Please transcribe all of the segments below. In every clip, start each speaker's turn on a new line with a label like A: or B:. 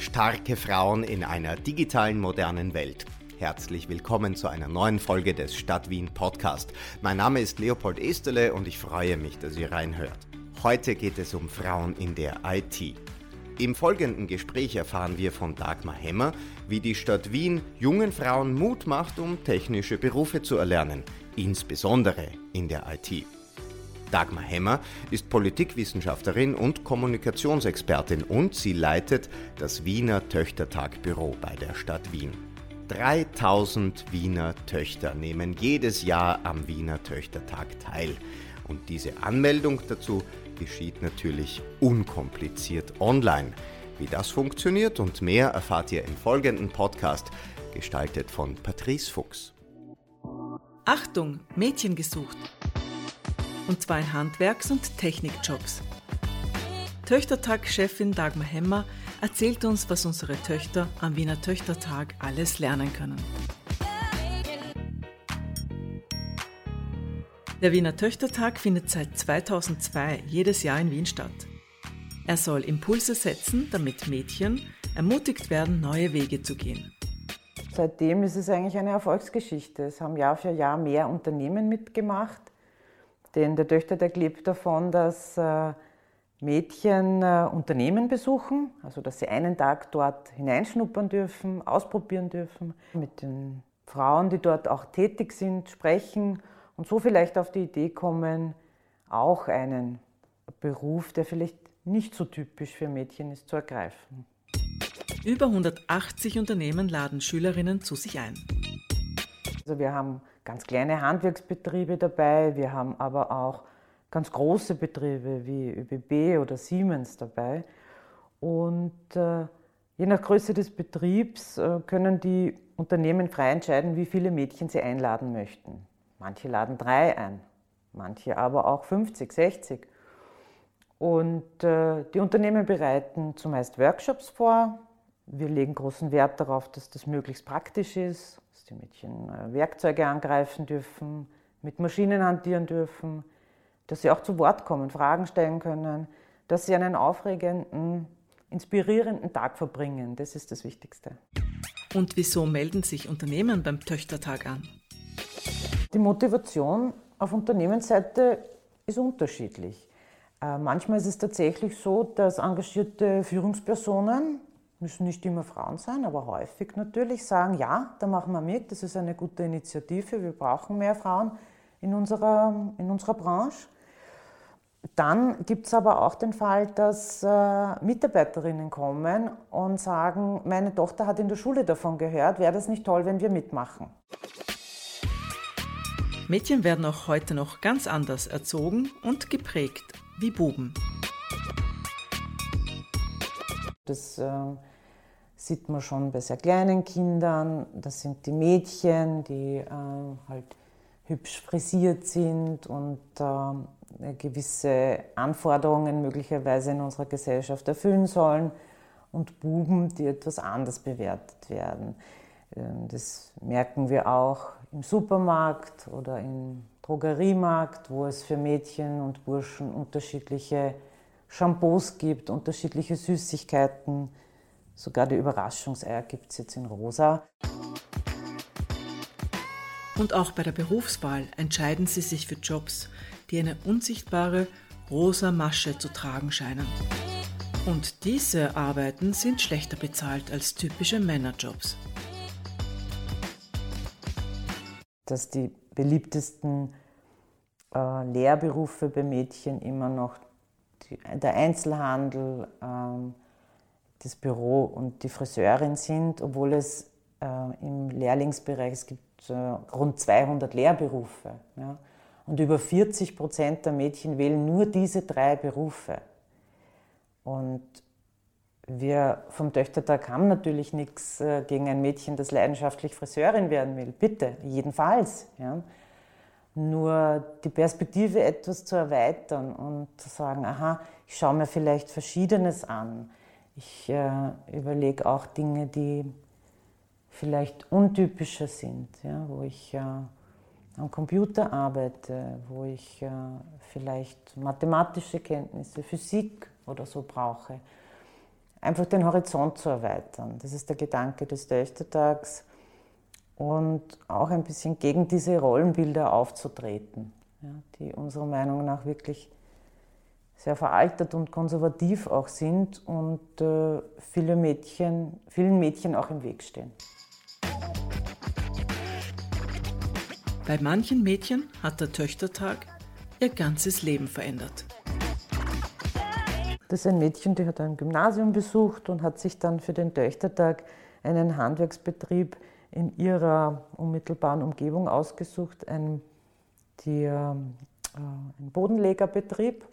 A: Starke Frauen in einer digitalen modernen Welt. Herzlich willkommen zu einer neuen Folge des Stadt Wien Podcast. Mein Name ist Leopold Esterle und ich freue mich, dass ihr reinhört. Heute geht es um Frauen in der IT. Im folgenden Gespräch erfahren wir von Dagmar Hemmer, wie die Stadt Wien jungen Frauen Mut macht, um technische Berufe zu erlernen, insbesondere in der IT. Dagmar Hemmer ist Politikwissenschaftlerin und Kommunikationsexpertin und sie leitet das Wiener Töchtertagbüro bei der Stadt Wien. 3000 Wiener Töchter nehmen jedes Jahr am Wiener Töchtertag teil. Und diese Anmeldung dazu geschieht natürlich unkompliziert online. Wie das funktioniert und mehr erfahrt ihr im folgenden Podcast, gestaltet von Patrice Fuchs.
B: Achtung, Mädchen gesucht und zwar in Handwerks- und Technikjobs. Töchtertag-Chefin Dagmar Hemmer erzählt uns, was unsere Töchter am Wiener Töchtertag alles lernen können. Der Wiener Töchtertag findet seit 2002 jedes Jahr in Wien statt. Er soll Impulse setzen, damit Mädchen ermutigt werden, neue Wege zu gehen.
C: Seitdem ist es eigentlich eine Erfolgsgeschichte. Es haben Jahr für Jahr mehr Unternehmen mitgemacht. Denn der Töchtertag lebt davon, dass äh, Mädchen äh, Unternehmen besuchen, also dass sie einen Tag dort hineinschnuppern dürfen, ausprobieren dürfen, mit den Frauen, die dort auch tätig sind, sprechen und so vielleicht auf die Idee kommen, auch einen Beruf, der vielleicht nicht so typisch für Mädchen ist, zu ergreifen.
B: Über 180 Unternehmen laden Schülerinnen zu sich ein.
C: Also wir haben ganz kleine Handwerksbetriebe dabei, wir haben aber auch ganz große Betriebe wie ÖBB oder Siemens dabei. Und äh, je nach Größe des Betriebs äh, können die Unternehmen frei entscheiden, wie viele Mädchen sie einladen möchten. Manche laden drei ein, manche aber auch 50, 60. Und äh, die Unternehmen bereiten zumeist Workshops vor. Wir legen großen Wert darauf, dass das möglichst praktisch ist, die Mädchen äh, Werkzeuge angreifen dürfen, mit Maschinen hantieren dürfen, dass sie auch zu Wort kommen, Fragen stellen können, dass sie einen aufregenden, inspirierenden Tag verbringen. Das ist das Wichtigste.
B: Und wieso melden sich Unternehmen beim Töchtertag an?
C: Die Motivation auf Unternehmensseite ist unterschiedlich. Äh, manchmal ist es tatsächlich so, dass engagierte Führungspersonen müssen nicht immer Frauen sein, aber häufig natürlich sagen, ja, da machen wir mit, das ist eine gute Initiative, wir brauchen mehr Frauen in unserer, in unserer Branche. Dann gibt es aber auch den Fall, dass äh, Mitarbeiterinnen kommen und sagen, meine Tochter hat in der Schule davon gehört, wäre das nicht toll, wenn wir mitmachen.
B: Mädchen werden auch heute noch ganz anders erzogen und geprägt wie Buben.
C: Das äh, sieht man schon bei sehr kleinen Kindern. Das sind die Mädchen, die äh, halt hübsch frisiert sind und äh, gewisse Anforderungen möglicherweise in unserer Gesellschaft erfüllen sollen. Und Buben, die etwas anders bewertet werden. Ähm, das merken wir auch im Supermarkt oder im Drogeriemarkt, wo es für Mädchen und Burschen unterschiedliche Shampoos gibt, unterschiedliche Süßigkeiten, Sogar die Überraschungseier gibt es jetzt in rosa.
B: Und auch bei der Berufswahl entscheiden sie sich für Jobs, die eine unsichtbare rosa Masche zu tragen scheinen. Und diese Arbeiten sind schlechter bezahlt als typische Männerjobs.
C: Dass die beliebtesten äh, Lehrberufe bei Mädchen immer noch die, der Einzelhandel, ähm, das Büro und die Friseurin sind, obwohl es äh, im Lehrlingsbereich, es gibt äh, rund 200 Lehrberufe. Ja? Und über 40 Prozent der Mädchen wählen nur diese drei Berufe. Und wir vom Töchtertag haben natürlich nichts äh, gegen ein Mädchen, das leidenschaftlich Friseurin werden will. Bitte, jedenfalls. Ja? Nur die Perspektive etwas zu erweitern und zu sagen, aha, ich schaue mir vielleicht Verschiedenes an. Ich äh, überlege auch Dinge, die vielleicht untypischer sind, ja, wo ich äh, am Computer arbeite, wo ich äh, vielleicht mathematische Kenntnisse, Physik oder so brauche. einfach den Horizont zu erweitern. Das ist der Gedanke des Töchtertags und auch ein bisschen gegen diese Rollenbilder aufzutreten, ja, die unserer Meinung nach wirklich sehr veraltet und konservativ auch sind und äh, viele Mädchen, vielen Mädchen auch im Weg stehen.
B: Bei manchen Mädchen hat der Töchtertag ihr ganzes Leben verändert.
C: Das ist ein Mädchen, die hat ein Gymnasium besucht und hat sich dann für den Töchtertag einen Handwerksbetrieb in ihrer unmittelbaren Umgebung ausgesucht, ein, die, äh, ein Bodenlegerbetrieb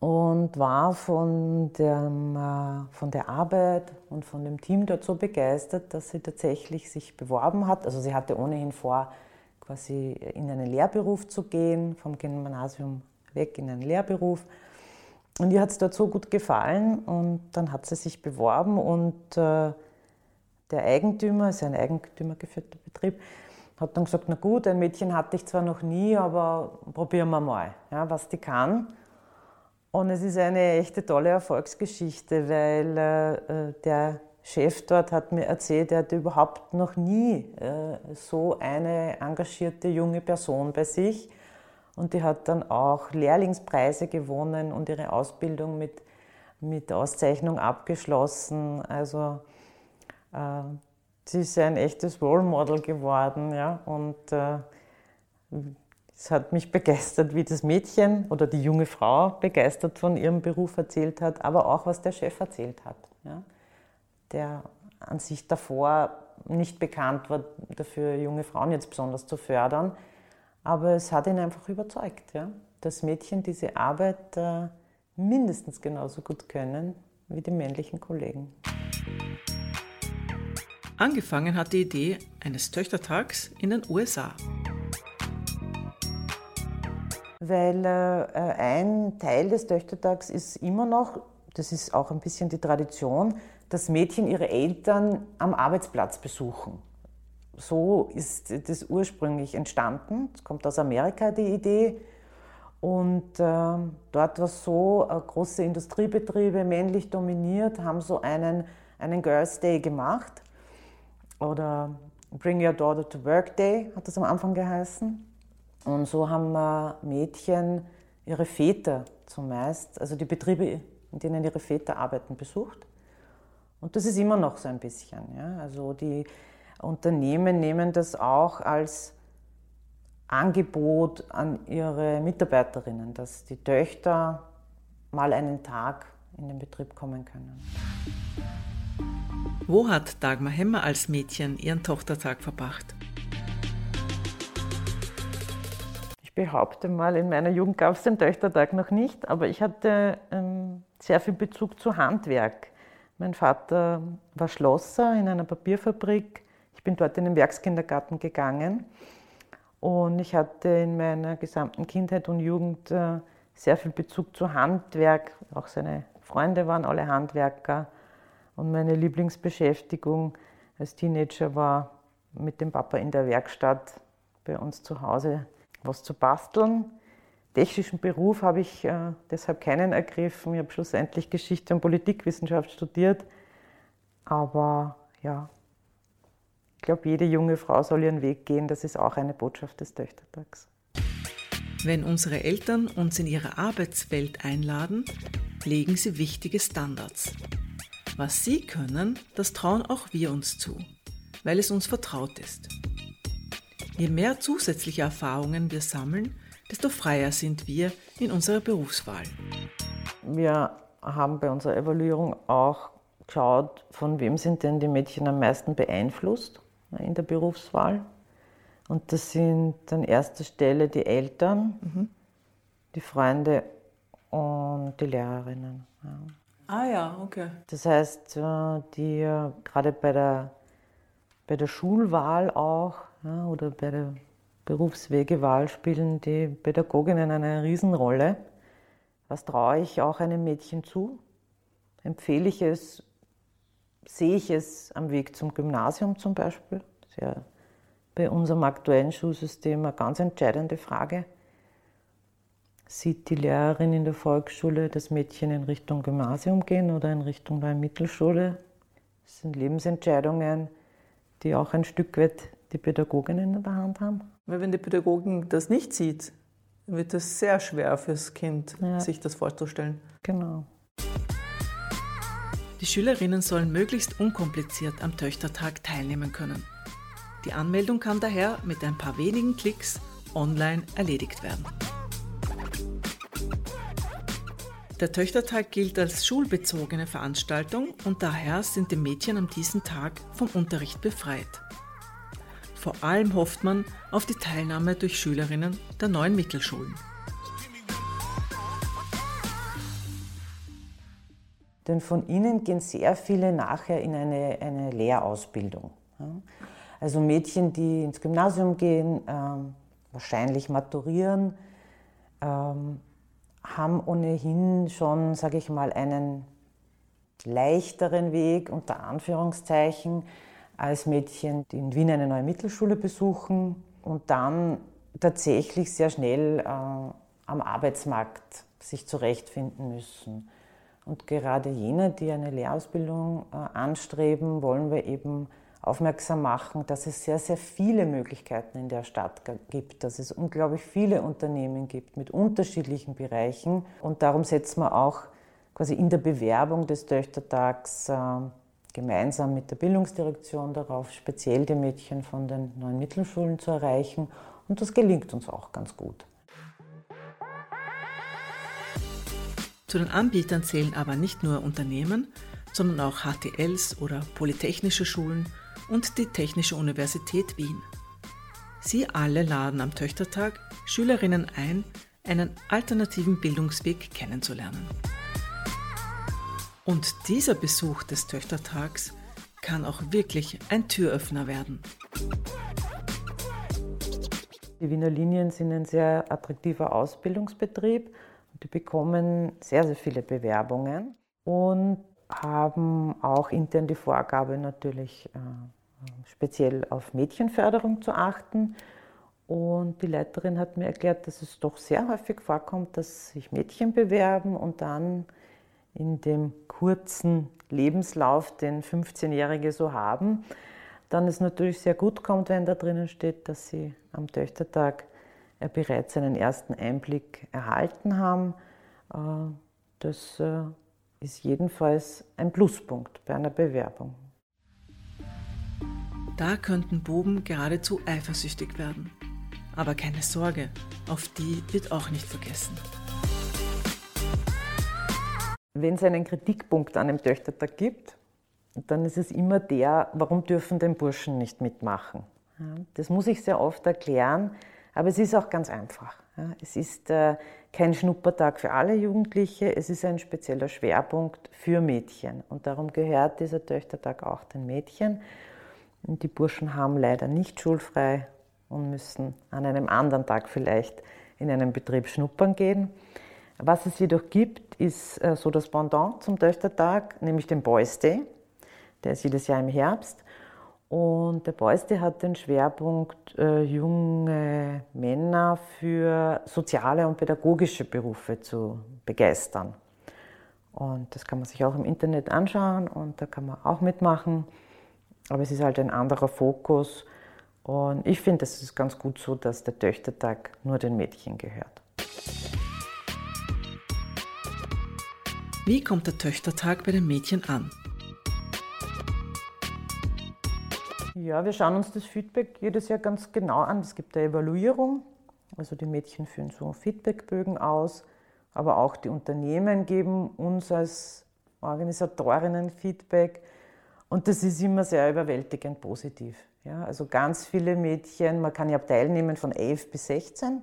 C: und war von, dem, äh, von der Arbeit und von dem Team dort so begeistert, dass sie tatsächlich sich beworben hat. Also sie hatte ohnehin vor, quasi in einen Lehrberuf zu gehen, vom Gymnasium weg in einen Lehrberuf. Und ihr hat es dort so gut gefallen und dann hat sie sich beworben und äh, der Eigentümer, ist ein eigentümergeführter Betrieb, hat dann gesagt, na gut, ein Mädchen hatte ich zwar noch nie, aber probieren wir mal, ja, was die kann. Und es ist eine echte tolle Erfolgsgeschichte, weil äh, der Chef dort hat mir erzählt, er hatte überhaupt noch nie äh, so eine engagierte junge Person bei sich. Und die hat dann auch Lehrlingspreise gewonnen und ihre Ausbildung mit, mit Auszeichnung abgeschlossen. Also äh, sie ist ein echtes Role Model geworden. Ja? Und äh, es hat mich begeistert, wie das Mädchen oder die junge Frau begeistert von ihrem Beruf erzählt hat, aber auch was der Chef erzählt hat. Ja? der an sich davor nicht bekannt war, dafür junge Frauen jetzt besonders zu fördern. Aber es hat ihn einfach überzeugt, ja? dass Mädchen diese Arbeit äh, mindestens genauso gut können wie die männlichen Kollegen.
B: Angefangen hat die Idee eines Töchtertags in den USA.
C: Weil äh, ein Teil des Töchtertags ist immer noch, das ist auch ein bisschen die Tradition, dass Mädchen ihre Eltern am Arbeitsplatz besuchen. So ist das ursprünglich entstanden. Es kommt aus Amerika die Idee. Und äh, dort war es so, äh, große Industriebetriebe, männlich dominiert, haben so einen, einen Girls' Day gemacht. Oder Bring Your Daughter to Work Day hat das am Anfang geheißen. Und so haben Mädchen ihre Väter zumeist, also die Betriebe, in denen ihre Väter arbeiten, besucht. Und das ist immer noch so ein bisschen. Ja? Also die Unternehmen nehmen das auch als Angebot an ihre Mitarbeiterinnen, dass die Töchter mal einen Tag in den Betrieb kommen können.
B: Wo hat Dagmar Hemmer als Mädchen ihren Tochtertag verbracht?
C: Ich behaupte mal, in meiner Jugend gab es den Töchtertag noch nicht, aber ich hatte ähm, sehr viel Bezug zu Handwerk. Mein Vater war Schlosser in einer Papierfabrik. Ich bin dort in den Werkskindergarten gegangen. Und ich hatte in meiner gesamten Kindheit und Jugend äh, sehr viel Bezug zu Handwerk. Auch seine Freunde waren alle Handwerker. Und meine Lieblingsbeschäftigung als Teenager war mit dem Papa in der Werkstatt bei uns zu Hause was zu basteln technischen Beruf habe ich äh, deshalb keinen ergriffen. Ich habe schlussendlich Geschichte und Politikwissenschaft studiert. Aber ja, ich glaube, jede junge Frau soll ihren Weg gehen. Das ist auch eine Botschaft des Töchtertags.
B: Wenn unsere Eltern uns in ihre Arbeitswelt einladen, legen sie wichtige Standards. Was sie können, das trauen auch wir uns zu, weil es uns vertraut ist. Je mehr zusätzliche Erfahrungen wir sammeln, desto freier sind wir in unserer Berufswahl.
C: Wir haben bei unserer Evaluierung auch geschaut, von wem sind denn die Mädchen am meisten beeinflusst in der Berufswahl. Und das sind an erster Stelle die Eltern, mhm. die Freunde und die Lehrerinnen.
B: Ja. Ah ja, okay.
C: Das heißt, äh, die äh, gerade bei der, bei der Schulwahl auch ja, oder bei der Berufswegewahl spielen die Pädagoginnen eine Riesenrolle. Was traue ich auch einem Mädchen zu? Empfehle ich es, sehe ich es am Weg zum Gymnasium zum Beispiel? Das ist ja bei unserem aktuellen Schulsystem eine ganz entscheidende Frage. sieht die Lehrerin in der Volksschule das Mädchen in Richtung Gymnasium gehen oder in Richtung der Mittelschule? Das sind Lebensentscheidungen, die auch ein Stück weit die Pädagoginnen in der Hand haben.
B: Weil wenn die Pädagogin das nicht sieht, wird es sehr schwer fürs Kind, ja. sich das vorzustellen.
C: Genau.
B: Die Schülerinnen sollen möglichst unkompliziert am Töchtertag teilnehmen können. Die Anmeldung kann daher mit ein paar wenigen Klicks online erledigt werden. Der Töchtertag gilt als schulbezogene Veranstaltung und daher sind die Mädchen an diesem Tag vom Unterricht befreit. Vor allem hofft man auf die Teilnahme durch Schülerinnen der neuen Mittelschulen.
C: Denn von ihnen gehen sehr viele nachher in eine, eine Lehrausbildung. Also Mädchen, die ins Gymnasium gehen, ähm, wahrscheinlich maturieren, ähm, haben ohnehin schon, sage ich mal, einen leichteren Weg unter Anführungszeichen als Mädchen, in Wien eine neue Mittelschule besuchen und dann tatsächlich sehr schnell äh, am Arbeitsmarkt sich zurechtfinden müssen. Und gerade jene, die eine Lehrausbildung äh, anstreben, wollen wir eben aufmerksam machen, dass es sehr, sehr viele Möglichkeiten in der Stadt gibt, dass es unglaublich viele Unternehmen gibt mit unterschiedlichen Bereichen. Und darum setzen wir auch quasi in der Bewerbung des Töchtertags äh, gemeinsam mit der Bildungsdirektion darauf, speziell die Mädchen von den neuen Mittelschulen zu erreichen. Und das gelingt uns auch ganz gut.
B: Zu den Anbietern zählen aber nicht nur Unternehmen, sondern auch HTLs oder polytechnische Schulen und die Technische Universität Wien. Sie alle laden am Töchtertag Schülerinnen ein, einen alternativen Bildungsweg kennenzulernen. Und dieser Besuch des Töchtertags kann auch wirklich ein Türöffner werden.
C: Die Wiener Linien sind ein sehr attraktiver Ausbildungsbetrieb die bekommen sehr, sehr viele Bewerbungen und haben auch intern die Vorgabe natürlich äh, speziell auf Mädchenförderung zu achten. Und die Leiterin hat mir erklärt, dass es doch sehr häufig vorkommt, dass sich Mädchen bewerben und dann in dem kurzen Lebenslauf, den 15-Jährige so haben, dann es natürlich sehr gut kommt, wenn da drinnen steht, dass sie am Töchtertag bereits einen ersten Einblick erhalten haben. Äh, das äh, ist jedenfalls ein Pluspunkt bei einer Bewerbung.
B: Da könnten Buben geradezu eifersüchtig werden. Aber keine Sorge, auf die wird auch nicht vergessen.
C: Wenn es einen Kritikpunkt an dem Töchtertag gibt, dann ist es immer der, warum dürfen den Burschen nicht mitmachen? Das muss ich sehr oft erklären, aber es ist auch ganz einfach. Es ist äh, kein Schnuppertag für alle Jugendliche, es ist ein spezieller Schwerpunkt für Mädchen. Und darum gehört dieser Töchtertag auch den Mädchen. Und die Burschen haben leider nicht schulfrei und müssen an einem anderen Tag vielleicht in einem Betrieb schnuppern gehen. Was es jedoch gibt, ist äh, so das Pendant zum Töchtertag, nämlich den Boys Day. Der ist jedes Jahr im Herbst. Und der Beuste hat den Schwerpunkt, äh, junge Männer für soziale und pädagogische Berufe zu begeistern. Und das kann man sich auch im Internet anschauen und da kann man auch mitmachen. Aber es ist halt ein anderer Fokus. Und ich finde, es ist ganz gut so, dass der Töchtertag nur den Mädchen gehört.
B: Wie kommt der Töchtertag bei den Mädchen an?
C: Ja, wir schauen uns das Feedback jedes Jahr ganz genau an. Es gibt eine Evaluierung, also die Mädchen führen so Feedbackbögen aus, aber auch die Unternehmen geben uns als Organisatorinnen Feedback und das ist immer sehr überwältigend positiv. Ja, also ganz viele Mädchen, man kann ja teilnehmen von 11 bis 16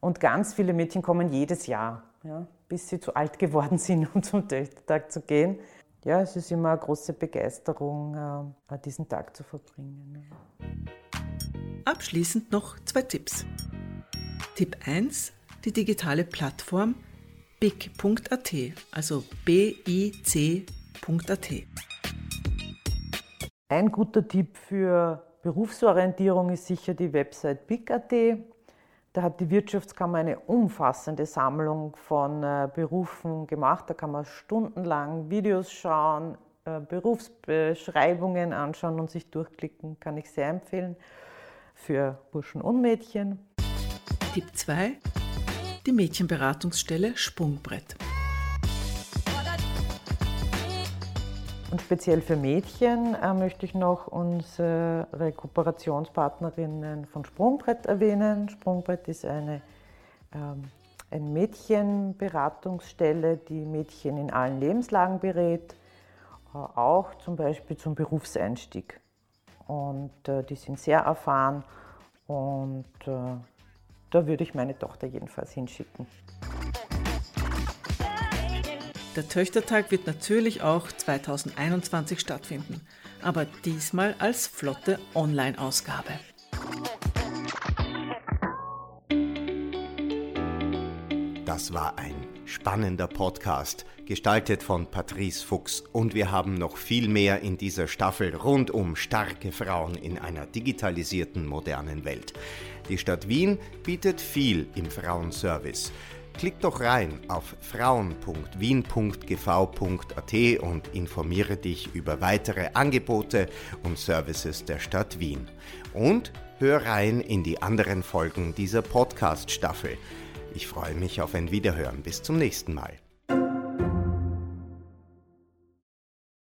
C: und ganz viele Mädchen kommen jedes Jahr, ja, bis sie zu alt geworden sind, um zum Töchtertag zu gehen ja, es ist immer eine große Begeisterung, äh, diesen Tag zu verbringen.
B: Abschließend noch zwei Tipps. Tipp 1, die digitale Plattform bic.at, also bic.at.
C: Ein guter Tipp für Berufsorientierung ist sicher die Website bic.at. Da hat die Wirtschaftskammer eine umfassende Sammlung von äh, Berufen gemacht. Da kann man stundenlang Videos schauen, äh, Berufsbeschreibungen anschauen und sich durchklicken. Kann ich sehr empfehlen für Burschen und Mädchen.
B: Tipp 2. Die Mädchenberatungsstelle Sprungbrett.
C: Und speziell für Mädchen äh, möchte ich noch unsere Kooperationspartnerinnen von Sprungbrett erwähnen. Sprungbrett ist eine, ähm, eine Mädchenberatungsstelle, die Mädchen in allen Lebenslagen berät, äh, auch zum Beispiel zum Berufseinstieg. Und äh, die sind sehr erfahren und äh, da würde ich meine Tochter jedenfalls hinschicken.
B: Der Töchtertag wird natürlich auch 2021 stattfinden, aber diesmal als flotte Online-Ausgabe.
A: Das war ein spannender Podcast, gestaltet von Patrice Fuchs. Und wir haben noch viel mehr in dieser Staffel rund um starke Frauen in einer digitalisierten modernen Welt. Die Stadt Wien bietet viel im Frauenservice. Klick doch rein auf frauen.wien.gv.at und informiere dich über weitere Angebote und Services der Stadt Wien. Und hör rein in die anderen Folgen dieser Podcast-Staffel. Ich freue mich auf ein Wiederhören. Bis zum nächsten Mal.